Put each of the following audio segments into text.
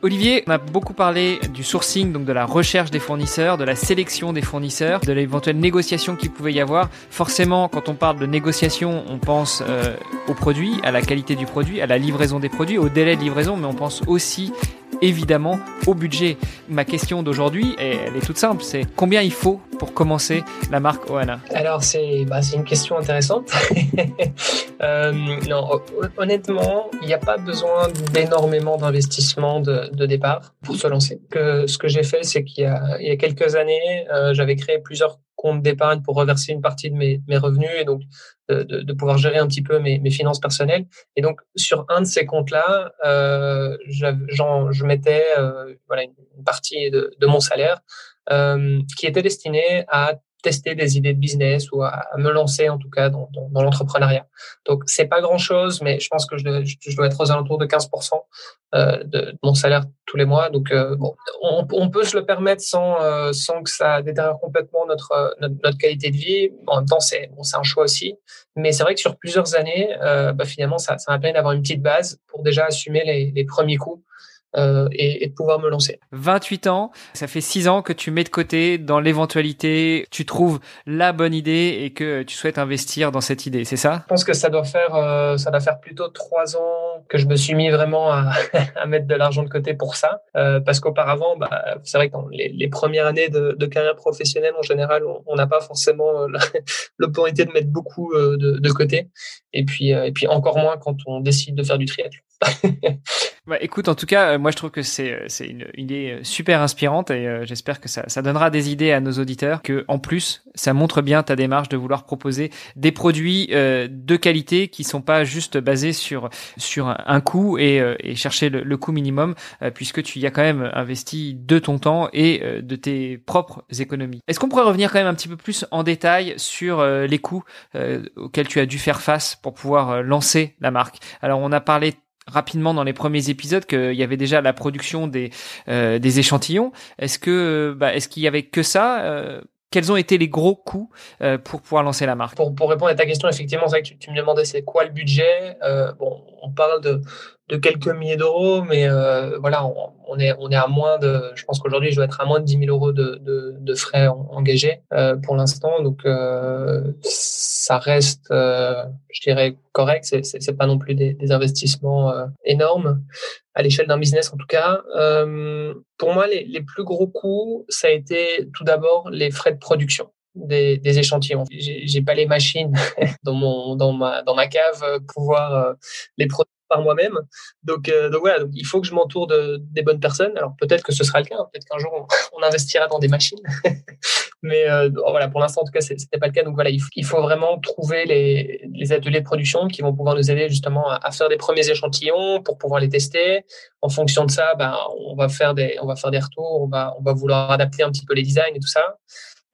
Olivier, on a beaucoup parlé du sourcing, donc de la recherche des fournisseurs, de la sélection des fournisseurs, de l'éventuelle négociation qu'il pouvait y avoir. Forcément, quand on parle de négociation, on pense euh, au produit, à la qualité du produit, à la livraison des produits, au délai de livraison, mais on pense aussi évidemment au budget. Ma question d'aujourd'hui, elle est toute simple, c'est combien il faut pour commencer la marque Oana Alors c'est bah, une question intéressante. euh, non, honnêtement, il n'y a pas besoin d'énormément d'investissement de, départ pour se lancer. Que, ce que j'ai fait, c'est qu'il y, y, a quelques années, euh, j'avais créé plusieurs comptes d'épargne pour reverser une partie de mes, mes revenus et donc de, de, de, pouvoir gérer un petit peu mes, mes, finances personnelles. Et donc sur un de ces comptes-là, euh, je mettais euh, voilà, une partie de, de mon salaire euh, qui était destinée à tester des idées de business ou à, me lancer en tout cas dans, l'entrepreneuriat. Donc c'est pas grand chose, mais je pense que je dois, être aux alentours de 15% euh, de, mon salaire tous les mois. Donc euh, bon, on, peut se le permettre sans euh, sans que ça détériore complètement notre, notre, qualité de vie. En même temps c'est bon c'est un choix aussi, mais c'est vrai que sur plusieurs années, bah, finalement ça ça m'a permis d'avoir une petite base pour déjà assumer les, les premiers coûts euh, et, et, de pouvoir me lancer. 28 ans, ça fait 6 ans que tu mets de côté dans l'éventualité, tu trouves la bonne idée et que tu souhaites investir dans cette idée, c'est ça? Je pense que ça doit faire euh, ça doit faire plutôt 3 ans que je me suis mis vraiment à, à mettre de l'argent de côté pour ça, euh, parce qu'auparavant, bah, c'est vrai que dans les, les premières années de, de, carrière professionnelle en général, on n'a pas forcément euh, l'opportunité de mettre beaucoup euh, de, de, côté, et puis et puis encore moins quand on décide de faire du triathlon. bah, écoute, en tout cas, moi je trouve que c'est c'est une, idée super inspirante et euh, j'espère que ça, donnera des idées à nos auditeurs. Que en plus, ça montre bien ta démarche de vouloir proposer des produits euh, de qualité qui sont pas juste basés sur un, coût et, euh, chercher le, le, coût minimum, euh, puisque tu y as quand même investi de ton temps et euh, de tes propres économies. Est-ce qu'on pourrait revenir quand même un petit peu plus en détail sur les coûts auxquels tu as dû faire face pour pouvoir lancer la marque? Alors on a parlé rapidement dans les premiers épisodes qu'il y avait déjà la production des euh, des échantillons. Est-ce que bah, est-ce qu'il y avait que ça euh, quels ont été les gros coûts euh, pour pouvoir lancer la marque? Pour, pour, répondre à ta question, effectivement, c'est que tu, tu, me demandais c'est quoi le budget. Euh, bon, on parle de, quelques milliers d'euros, mais euh, voilà, on, est à moins de. Je pense qu'aujourd'hui, je dois être à moins de 10 000 euros de, frais engagés euh, pour l'instant. Donc, euh, ça reste, je dirais, correct. C'est c'est pas non plus des, investissements énormes à l'échelle d'un business en tout cas. Pour moi, les, plus gros coûts, ça a été tout d'abord les frais de production. Des, des échantillons. J'ai pas les machines dans mon dans ma dans ma cave pouvoir euh, les produire par moi-même. Donc, euh, donc voilà, donc il faut que je m'entoure de, des bonnes personnes. Alors peut-être que ce sera le cas, peut-être qu'un jour on, investira dans des machines. Mais euh, voilà, pour l'instant en tout cas, c'était pas le cas. Donc voilà, il faut, il faut vraiment trouver les, les, ateliers de production qui vont pouvoir nous aider justement à, à, faire des premiers échantillons pour pouvoir les tester. En fonction de ça, ben on va faire des, on va faire des retours, on va, on va vouloir adapter un petit peu les designs et tout ça.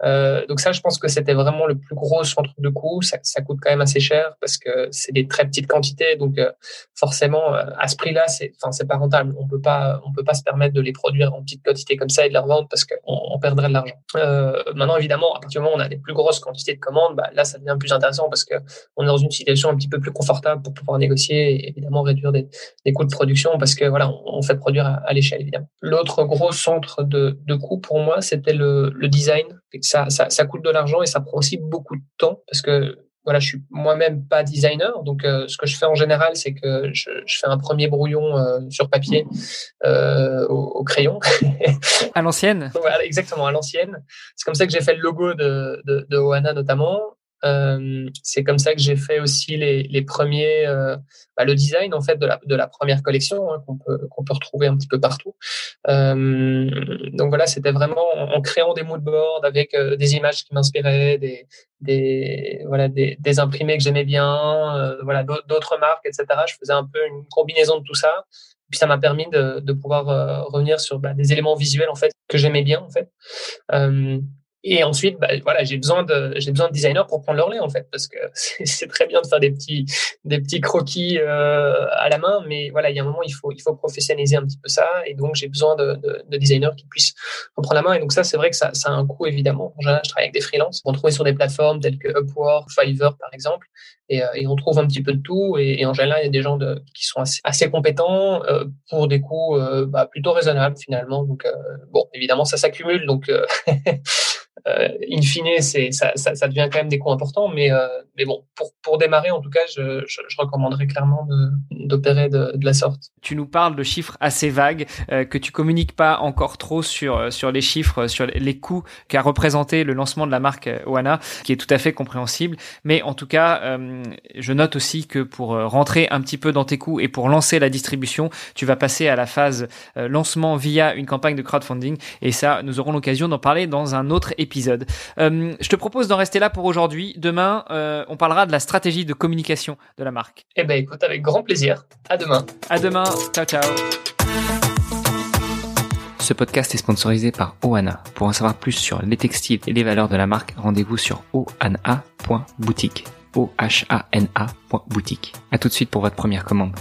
Euh, donc ça, je pense que c'était vraiment le plus gros centre de coût. Ça, ça, coûte quand même assez cher parce que c'est des très petites quantités, donc euh, forcément euh, à ce prix-là, c'est, enfin, c'est pas rentable. On peut pas, on peut pas se permettre de les produire en petites quantités comme ça et de les revendre parce qu'on on perdrait de l'argent. Euh, maintenant, évidemment, à partir du moment où on a des plus grosses quantités de commandes, bah, là, ça devient plus intéressant parce que on est dans une situation un petit peu plus confortable pour pouvoir négocier et évidemment réduire des, des coûts de production parce que voilà, on, on fait produire à, à, l'échelle évidemment. L'autre gros centre de, de coût pour moi, c'était le, le design ça, ça, ça coûte de l'argent et ça prend aussi beaucoup de temps parce que voilà, je suis moi-même pas designer, donc euh, ce que je fais en général, c'est que je, je, fais un premier brouillon euh, sur papier euh, au, au, crayon. à l'ancienne? Voilà, exactement à l'ancienne. C'est comme ça que j'ai fait le logo de, de, de Oana notamment. Euh, c'est comme ça que j'ai fait aussi les, premiers, euh, bah, le design en fait de la, première collection hein, qu'on peut retrouver un petit peu partout. Euh, donc voilà, c'était vraiment en, créant des moodboards avec des images qui m'inspiraient, des, voilà des, imprimés que j'aimais bien, voilà d'autres marques, etc. Je faisais un peu une combinaison de tout ça Puis ça m'a permis de, de pouvoir revenir sur bah, des éléments visuels en fait que j'aimais bien en fait. Et ensuite, bah, voilà, j'ai besoin de j'ai besoin de designers pour prendre leur lait en fait, parce que c'est très bien de faire des petits des petits croquis euh, à la main, mais voilà, il y a un moment il faut il faut professionnaliser un petit peu ça, et donc j'ai besoin de, de, de, designers qui puissent prendre la main. Et donc ça, c'est vrai que ça, ça a un coût évidemment. En général, je travaille avec des freelances, on trouve sur des plateformes telles que Upwork, Fiverr par exemple, et, euh, et on trouve un petit peu de tout. Et, et, en général, il y a des gens de, qui sont assez, compétents euh, pour des coûts euh, bah, plutôt raisonnables finalement. Donc bon, évidemment, ça s'accumule, donc euh, in fine, c'est ça, ça, ça, devient quand même des coûts importants, mais euh, mais bon, pour pour démarrer, en tout cas, je, je, je recommanderais clairement d'opérer de, de, la sorte. Tu nous parles de chiffres assez vagues euh, que tu communiques pas encore trop sur euh, sur les chiffres, sur les coûts qu'a représenté le lancement de la marque euh, Oana, qui est tout à fait compréhensible. Mais en tout cas, euh, je note aussi que pour rentrer un petit peu dans tes coûts et pour lancer la distribution, tu vas passer à la phase lancement via une campagne de crowdfunding. Et ça, nous aurons l'occasion d'en parler dans un autre épisode épisode. Euh, je te propose d'en rester là pour aujourd'hui. Demain, euh, on parlera de la stratégie de communication de la marque. Eh ben, écoute, avec grand plaisir. À demain. À demain. Ciao, ciao. Ce podcast est sponsorisé par Oana. Pour en savoir plus sur les textiles et les valeurs de la marque, rendez-vous sur oana.boutique. O-H-A-N-A.boutique. À tout de suite pour votre première commande.